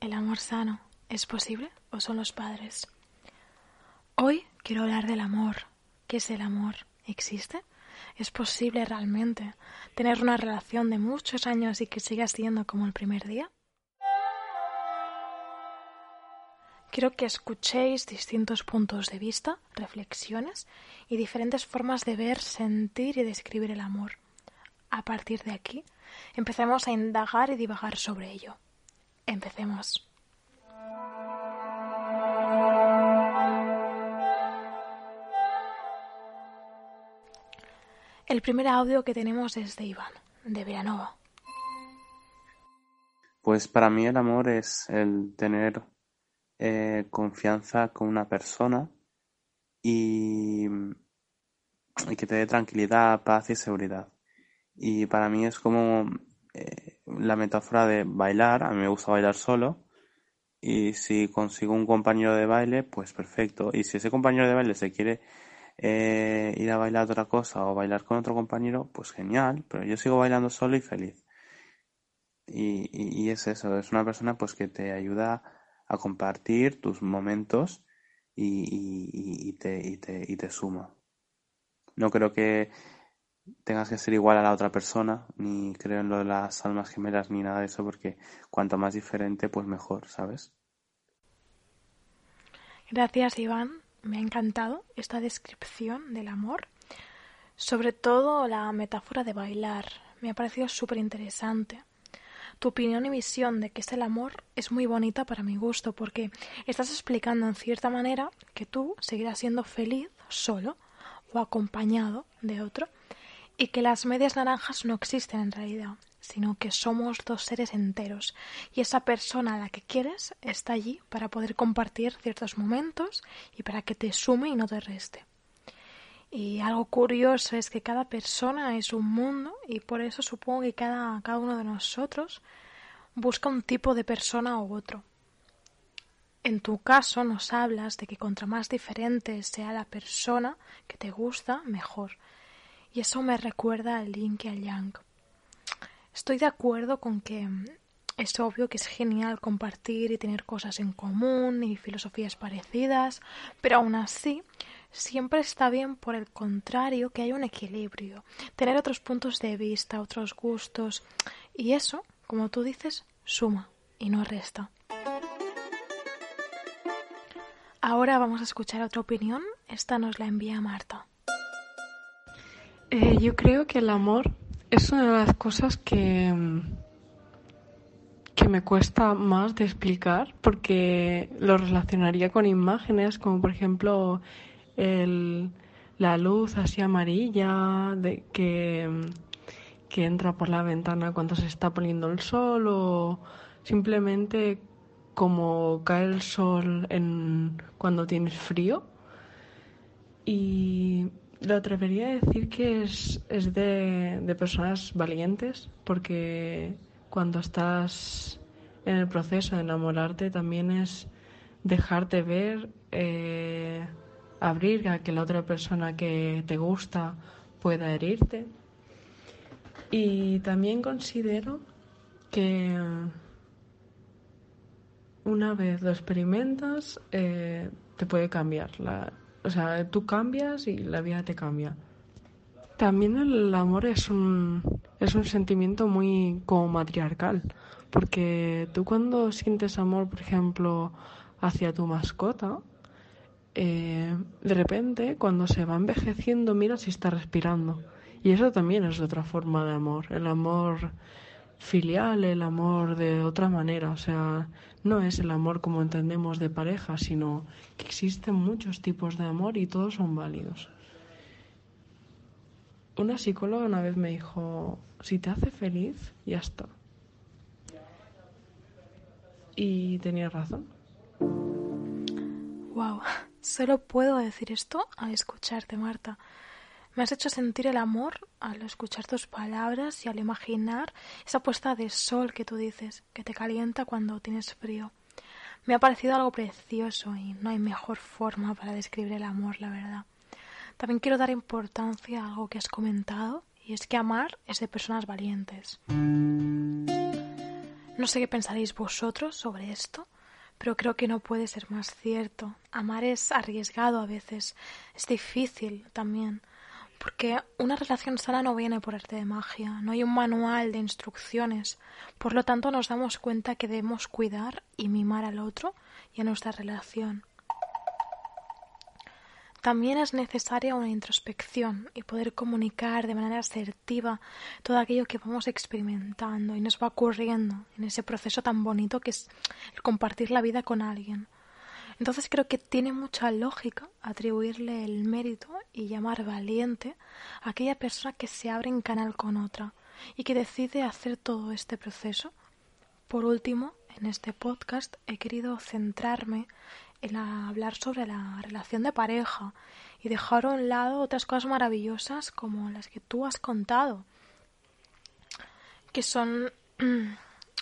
¿El amor sano es posible o son los padres? Hoy quiero hablar del amor. ¿Qué es el amor? ¿Existe? ¿Es posible realmente tener una relación de muchos años y que siga siendo como el primer día? Quiero que escuchéis distintos puntos de vista, reflexiones y diferentes formas de ver, sentir y describir el amor. A partir de aquí, empezaremos a indagar y divagar sobre ello. Empecemos. El primer audio que tenemos es de Iván, de Veranova. Pues para mí el amor es el tener eh, confianza con una persona y, y, que te dé tranquilidad, paz y seguridad. Y para mí es como eh, la metáfora de bailar. A mí me gusta bailar solo. Y si consigo un compañero de baile, pues perfecto. Y si ese compañero de baile se quiere eh, ir a bailar otra cosa o bailar con otro compañero, pues genial, pero yo sigo bailando solo y feliz. Y, y, es eso, es una persona pues que te ayuda a compartir tus momentos y, te, y, te, y te suma. No creo que tengas que ser igual a la otra persona, ni creo en lo de las almas gemelas ni nada de eso, porque cuanto más diferente, pues mejor, ¿sabes? Gracias, Iván me ha encantado esta descripción del amor, sobre todo la metáfora de bailar. Me ha parecido súper interesante. Tu opinión y visión de qué es el amor es muy bonita para mi gusto porque estás explicando en cierta manera que tú seguirás siendo feliz solo o acompañado de otro y que las medias naranjas no existen en realidad, sino que somos dos seres enteros y esa persona a la que quieres está allí para poder compartir ciertos momentos y para que te sume y no te reste. Y algo curioso es que cada persona es un mundo y por eso supongo que cada, cada uno de nosotros busca un tipo de persona u otro. En tu caso nos hablas de que contra más diferente sea la persona que te gusta, mejor. Y eso me recuerda al yin y al yang. Estoy de acuerdo con que es obvio que es genial compartir y tener cosas en común y filosofías parecidas, pero aún así siempre está bien, por el contrario, que haya un equilibrio, tener otros puntos de vista, otros gustos, y eso, como tú dices, suma y no resta. Ahora vamos a escuchar otra opinión. Esta nos la envía Marta. Eh, yo creo que el amor es una de las cosas que, que me cuesta más de explicar porque lo relacionaría con imágenes como por ejemplo el, la luz así amarilla de, que, que entra por la ventana cuando se está poniendo el sol o simplemente como cae el sol en, cuando tienes frío. Y lo atrevería a decir que es, es de, de, personas valientes, porque cuando estás en el proceso de enamorarte también es dejarte ver, eh, abrir a que la otra persona que te gusta pueda herirte. Y también considero que una vez lo experimentas, eh, te puede cambiar la, o sea, tú cambias y la vida te cambia. También el amor es un, es un sentimiento muy como matriarcal, porque tú cuando sientes amor, por ejemplo, hacia tu mascota, eh, de repente cuando se va envejeciendo miras si está respirando. Y eso también es otra forma de amor, el amor filial, el amor de otra manera. O sea, no es el amor como entendemos de pareja, sino que existen muchos tipos de amor y todos son válidos. Una psicóloga una vez me dijo, si te hace feliz, ya está. Y tenía razón. Wow, solo puedo decir esto al escucharte, Marta. Me has hecho sentir el amor al escuchar tus palabras y al imaginar esa puesta de sol que tú dices, que te calienta cuando tienes frío. Me ha parecido algo precioso y no hay mejor forma para describir el amor, la verdad. También quiero dar importancia a algo que has comentado y es que amar es de personas valientes. No sé qué pensaréis vosotros sobre esto, pero creo que no puede ser más cierto. Amar es arriesgado a veces, es difícil también, porque una relación sana no viene por arte de magia, no hay un manual de instrucciones, por lo tanto nos damos cuenta que debemos cuidar y mimar al otro y a nuestra relación. También es necesaria una introspección y poder comunicar de manera asertiva todo aquello que vamos experimentando y nos va ocurriendo en ese proceso tan bonito que es el compartir la vida con alguien. Entonces creo que tiene mucha lógica atribuirle el mérito y llamar valiente a aquella persona que se abre en canal con otra y que decide hacer todo este proceso. Por último, en este podcast he querido centrarme en hablar sobre la relación de pareja y dejar a un lado otras cosas maravillosas como las que tú has contado, que son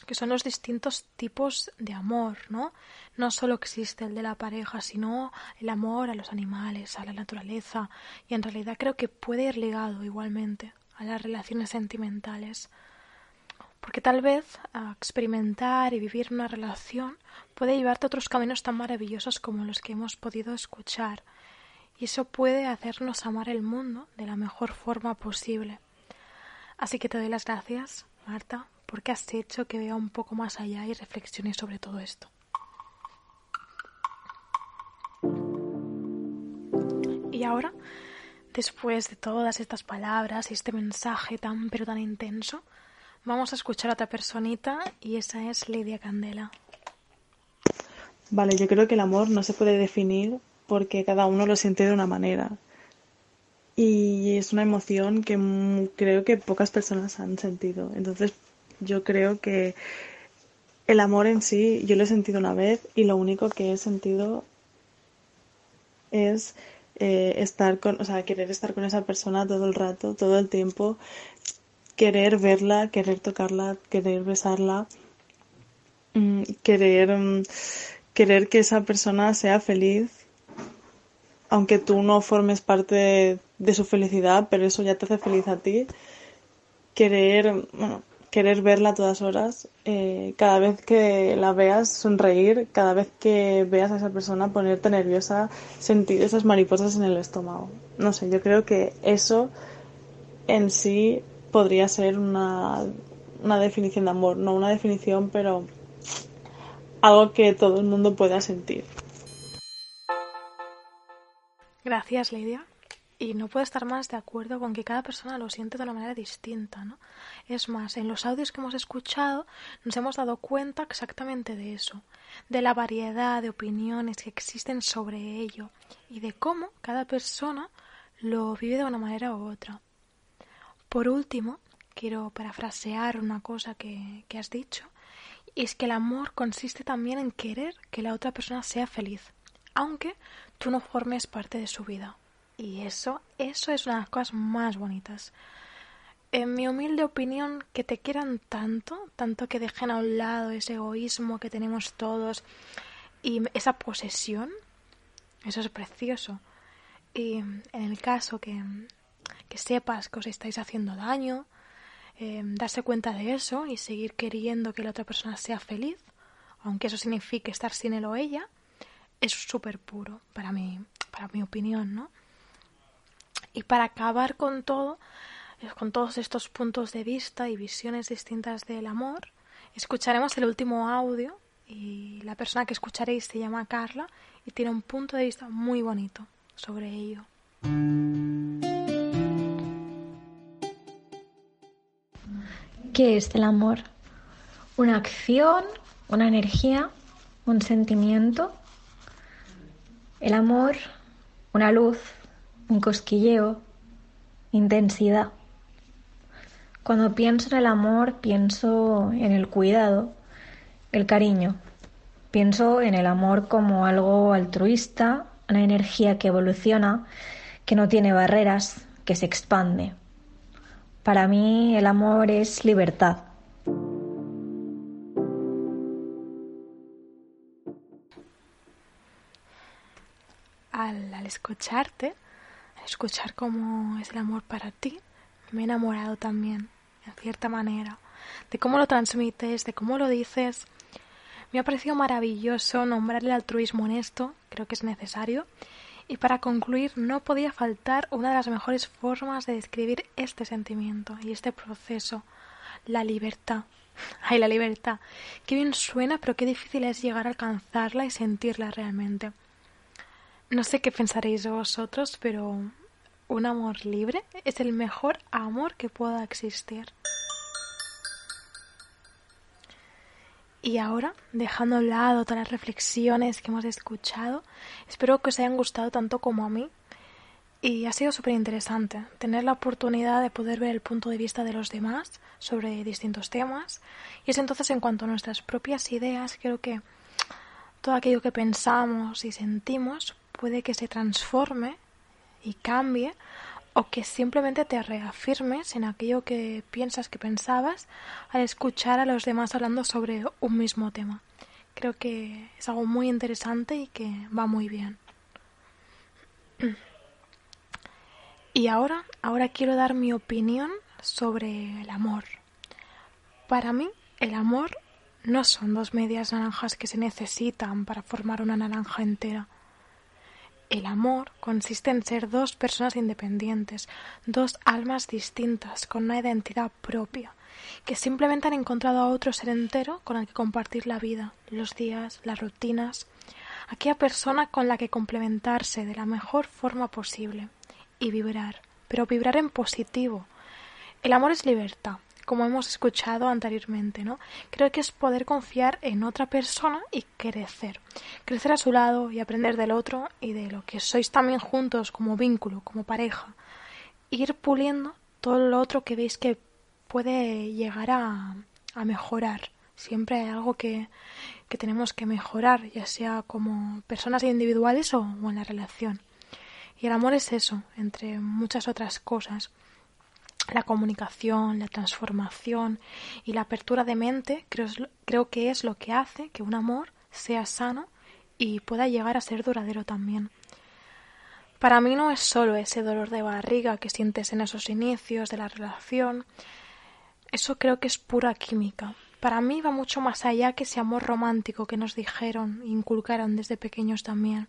que son los distintos tipos de amor, ¿no? No solo existe el de la pareja, sino el amor a los animales, a la naturaleza, y en realidad creo que puede ir ligado igualmente a las relaciones sentimentales. Porque tal vez experimentar y vivir una relación puede llevarte a otros caminos tan maravillosos como los que hemos podido escuchar, y eso puede hacernos amar el mundo de la mejor forma posible. Así que te doy las gracias, Marta, porque has hecho que vea un poco más allá y reflexione sobre todo esto. Y ahora, después de todas estas palabras y este mensaje tan pero tan intenso, Vamos a escuchar a otra personita y esa es Lidia Candela. Vale, yo creo que el amor no se puede definir porque cada uno lo siente de una manera. Y es una emoción que creo que pocas personas han sentido. Entonces yo creo que el amor en sí yo lo he sentido una vez y lo único que he sentido es eh, estar con, o sea, querer estar con esa persona todo el rato, todo el tiempo, querer verla, querer tocarla, querer besarla, mm, querer, mm, querer que esa persona sea feliz, aunque tú no formes parte de, su felicidad, pero eso ya te hace feliz a ti. Querer, bueno, querer verla a todas horas, eh, cada vez que la veas sonreír, cada vez que veas a esa persona ponerte nerviosa, sentir esas mariposas en el estómago. No sé, yo creo que eso en sí podría ser una, una definición de amor, no una definición, pero algo que todo el mundo pueda sentir. Gracias, Lidia. Y no puedo estar más de acuerdo con que cada persona lo siente de una manera distinta, ¿no? Es más, en los audios que hemos escuchado nos hemos dado cuenta exactamente de eso, de la variedad de opiniones que existen sobre ello y de cómo cada persona lo vive de una manera u otra. Por último, quiero parafrasear una cosa que, has dicho, y es que el amor consiste también en querer que la otra persona sea feliz, aunque tú no formes parte de su vida. Y eso, eso es una de las cosas más bonitas. En mi humilde opinión, que te quieran tanto, tanto que dejen a un lado ese egoísmo que tenemos todos y esa posesión, eso es precioso. Y en el caso que que sepas que os estáis haciendo daño, eh, darse cuenta de eso y seguir queriendo que la otra persona sea feliz, aunque eso signifique estar sin él o ella, es súper puro para mí, para mi opinión, ¿no? Y para acabar con todo, eh, con todos estos puntos de vista y visiones distintas del amor, escucharemos el último audio y la persona que escucharéis se llama Carla y tiene un punto de vista muy bonito sobre ello. ¿Qué es el amor? ¿Una acción? ¿Una energía? ¿Un sentimiento? El amor, una luz, un cosquilleo, intensidad. Cuando pienso en el amor, pienso en el cuidado, el cariño. Pienso en el amor como algo altruista, una energía que evoluciona, que no tiene barreras, que se expande. Para mí el amor es libertad. Al, al, escucharte, al escuchar cómo es el amor para ti, me he enamorado también, en cierta manera, de cómo lo transmites, de cómo lo dices. Me ha parecido maravilloso nombrar el altruismo en esto. creo que es necesario, y para concluir, no podía faltar una de las mejores formas de describir este sentimiento y este proceso, la libertad. Ay, la libertad. Qué bien suena, pero qué difícil es llegar a alcanzarla y sentirla realmente. No sé qué pensaréis vosotros, pero un amor libre es el mejor amor que pueda existir. Y ahora, dejando a un lado todas las reflexiones que hemos escuchado, espero que os hayan gustado tanto como a mí. Y ha sido súper interesante tener la oportunidad de poder ver el punto de vista de los demás sobre distintos temas. Y es entonces en cuanto a nuestras propias ideas, creo que todo aquello que pensamos y sentimos puede que se transforme y cambie o que simplemente te reafirmes en aquello que piensas que pensabas al escuchar a los demás hablando sobre un mismo tema. Creo que es algo muy interesante y que va muy bien. Y ahora, ahora quiero dar mi opinión sobre el amor. Para mí, el amor no son dos medias naranjas que se necesitan para formar una naranja entera. El amor consiste en ser dos personas independientes, dos almas distintas, con una identidad propia, que simplemente han encontrado a otro ser entero con el que compartir la vida, los días, las rutinas, aquella persona con la que complementarse de la mejor forma posible y vibrar, pero vibrar en positivo. El amor es libertad, como hemos escuchado anteriormente, ¿no? Creo que es poder confiar en otra persona y crecer. Crecer a su lado y aprender del otro y de lo que sois también juntos como vínculo, como pareja. Ir puliendo todo lo otro que veis que puede llegar a, a mejorar. Siempre hay algo que, que tenemos que mejorar, ya sea como personas individuales o, o en la relación. Y el amor es eso, entre muchas otras cosas la comunicación, la transformación y la apertura de mente creo, creo, que es lo que hace que un amor sea sano y pueda llegar a ser duradero también. Para mí no es solo ese dolor de barriga que sientes en esos inicios de la relación, eso creo que es pura química. Para mí va mucho más allá que ese amor romántico que nos dijeron e inculcaron desde pequeños también.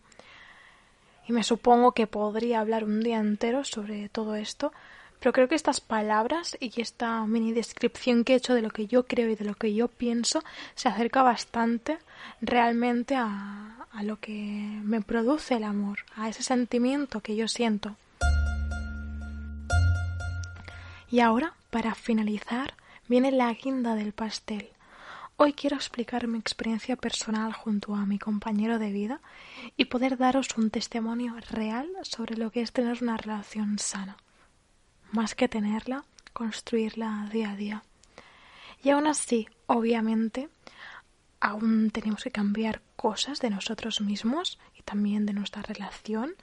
Y me supongo que podría hablar un día entero sobre todo esto, pero creo que estas palabras y esta mini descripción que he hecho de lo que yo creo y de lo que yo pienso se acerca bastante realmente a, a lo que me produce el amor, a ese sentimiento que yo siento. Y ahora, para finalizar, viene la guinda del pastel. Hoy quiero explicar mi experiencia personal junto a mi compañero de vida y poder daros un testimonio real sobre lo que es tener una relación sana más que tenerla, construirla día a día. Y aún así, obviamente, aún tenemos que cambiar cosas de nosotros mismos y también de nuestra relación.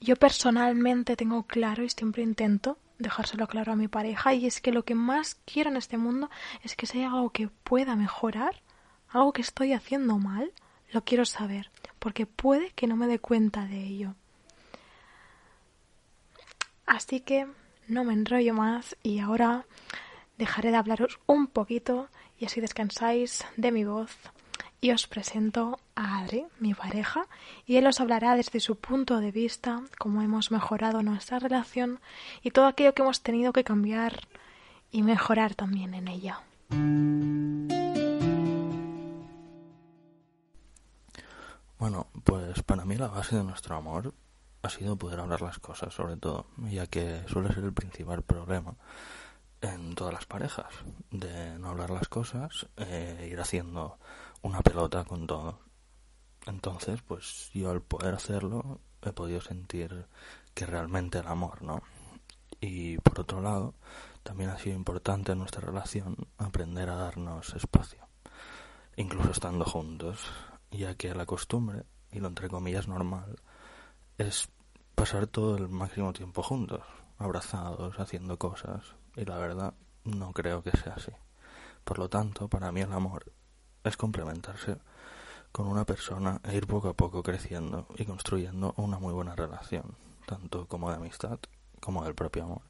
Yo personalmente tengo claro y siempre intento dejárselo claro a mi pareja y es que lo que más quiero en este mundo es que hay algo que pueda mejorar, algo que estoy haciendo mal, lo quiero saber, porque puede que no me dé cuenta de ello. Así que no me enrollo más y ahora dejaré de hablaros un poquito y así descansáis de mi voz. Y os presento a Adri, mi pareja, y él os hablará desde su punto de vista, cómo hemos mejorado nuestra relación y todo aquello que hemos tenido que cambiar y mejorar también en ella. Bueno, pues para mí la base de nuestro amor ha sido poder hablar las cosas, sobre todo, ya que suele ser el principal problema en todas las parejas, de no hablar las cosas, e ir haciendo una pelota con todo. Entonces, pues yo al poder hacerlo he podido sentir que realmente el amor, ¿no? Y por otro lado, también ha sido importante en nuestra relación aprender a darnos espacio, incluso estando juntos, ya que la costumbre, y lo entre comillas normal, es pasar todo el máximo tiempo juntos, abrazados, haciendo cosas, y la verdad no creo que sea así. Por lo tanto, para mí el amor es complementarse con una persona e ir poco a poco creciendo y construyendo una muy buena relación, tanto como de amistad como del propio amor.